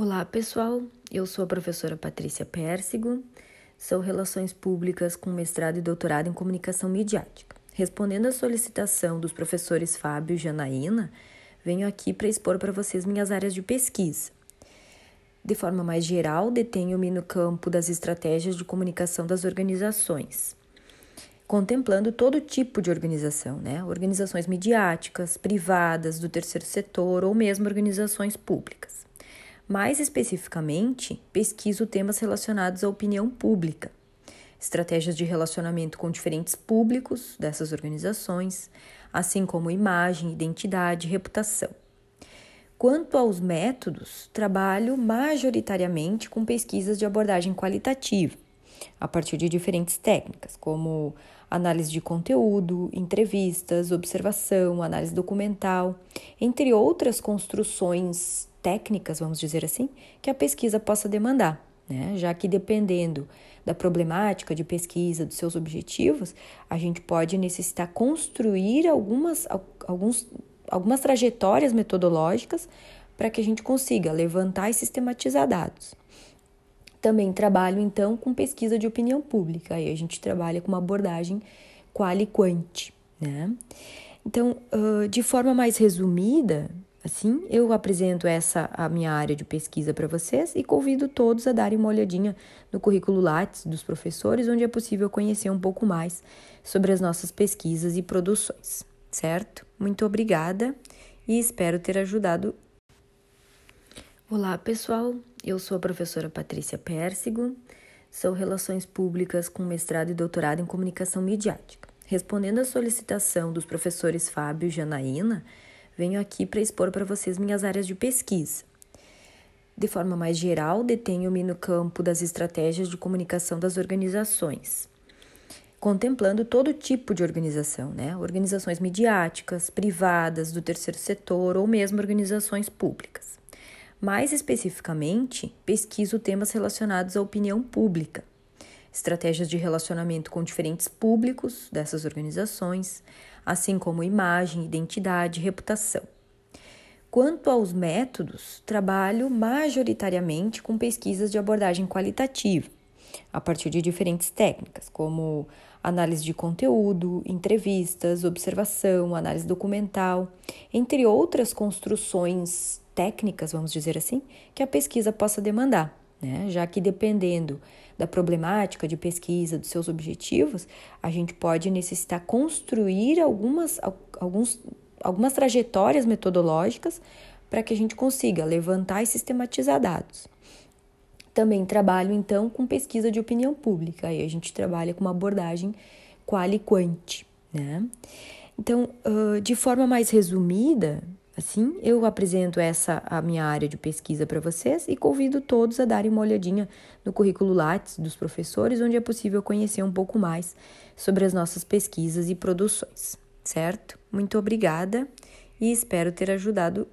Olá, pessoal. Eu sou a professora Patrícia Pérsigo, sou Relações Públicas com mestrado e doutorado em Comunicação Midiática. Respondendo à solicitação dos professores Fábio e Janaína, venho aqui para expor para vocês minhas áreas de pesquisa. De forma mais geral, detenho-me no campo das estratégias de comunicação das organizações, contemplando todo tipo de organização, né? Organizações midiáticas, privadas, do terceiro setor ou mesmo organizações públicas. Mais especificamente, pesquiso temas relacionados à opinião pública, estratégias de relacionamento com diferentes públicos dessas organizações, assim como imagem, identidade e reputação. Quanto aos métodos, trabalho majoritariamente com pesquisas de abordagem qualitativa, a partir de diferentes técnicas, como análise de conteúdo, entrevistas, observação, análise documental, entre outras construções técnicas, vamos dizer assim, que a pesquisa possa demandar, né? já que dependendo da problemática de pesquisa, dos seus objetivos, a gente pode necessitar construir algumas, alguns, algumas trajetórias metodológicas para que a gente consiga levantar e sistematizar dados. Também trabalho, então, com pesquisa de opinião pública, aí a gente trabalha com uma abordagem qual e quant, né? Então, de forma mais resumida, Assim, eu apresento essa a minha área de pesquisa para vocês e convido todos a darem uma olhadinha no currículo Lattes dos professores, onde é possível conhecer um pouco mais sobre as nossas pesquisas e produções, certo? Muito obrigada e espero ter ajudado. Olá, pessoal. Eu sou a professora Patrícia Pérsigo, sou Relações Públicas com mestrado e doutorado em Comunicação Midiática. Respondendo à solicitação dos professores Fábio e Janaína, venho aqui para expor para vocês minhas áreas de pesquisa. De forma mais geral, detenho-me no campo das estratégias de comunicação das organizações, contemplando todo tipo de organização, né? Organizações midiáticas, privadas, do terceiro setor ou mesmo organizações públicas. Mais especificamente, pesquiso temas relacionados à opinião pública, estratégias de relacionamento com diferentes públicos dessas organizações, assim como imagem, identidade reputação. Quanto aos métodos, trabalho majoritariamente com pesquisas de abordagem qualitativa, a partir de diferentes técnicas, como análise de conteúdo, entrevistas, observação, análise documental, entre outras construções técnicas, vamos dizer assim, que a pesquisa possa demandar né? Já que dependendo da problemática de pesquisa, dos seus objetivos, a gente pode necessitar construir algumas, alguns, algumas trajetórias metodológicas para que a gente consiga levantar e sistematizar dados. Também trabalho, então, com pesquisa de opinião pública, aí a gente trabalha com uma abordagem qual e quant, né? Então, de forma mais resumida, Assim, eu apresento essa a minha área de pesquisa para vocês e convido todos a darem uma olhadinha no currículo Lattes dos professores, onde é possível conhecer um pouco mais sobre as nossas pesquisas e produções, certo? Muito obrigada e espero ter ajudado